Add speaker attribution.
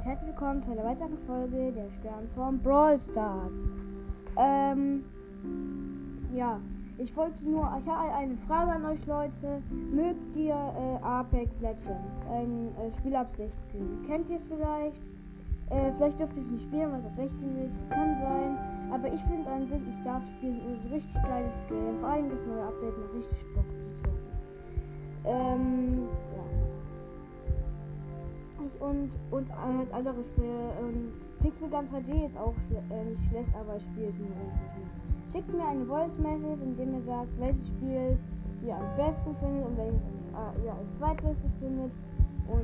Speaker 1: herzlich willkommen zu einer weiteren Folge der Stern von Brawl Stars. Ähm, ja, ich wollte nur, ich habe eine Frage an euch Leute. Mögt ihr äh, Apex Legends, ein äh, Spiel ab 16? Kennt ihr es vielleicht? Äh, vielleicht dürft ihr es nicht spielen, weil es ab 16 ist. Kann sein. Aber ich finde es an sich, ich darf spielen. Es ist ein richtig geiles Game. Vor allem das neue Update macht richtig Bock zu ich und, und halt andere Spiele. Und Pixel Guns HD ist auch schle äh, nicht schlecht, aber ich spiele es nur nicht mehr. Schickt mir eine Voice Message, in dem ihr sagt, welches Spiel ihr am besten findet und welches als, äh, ihr als zweitbestes findet. Und.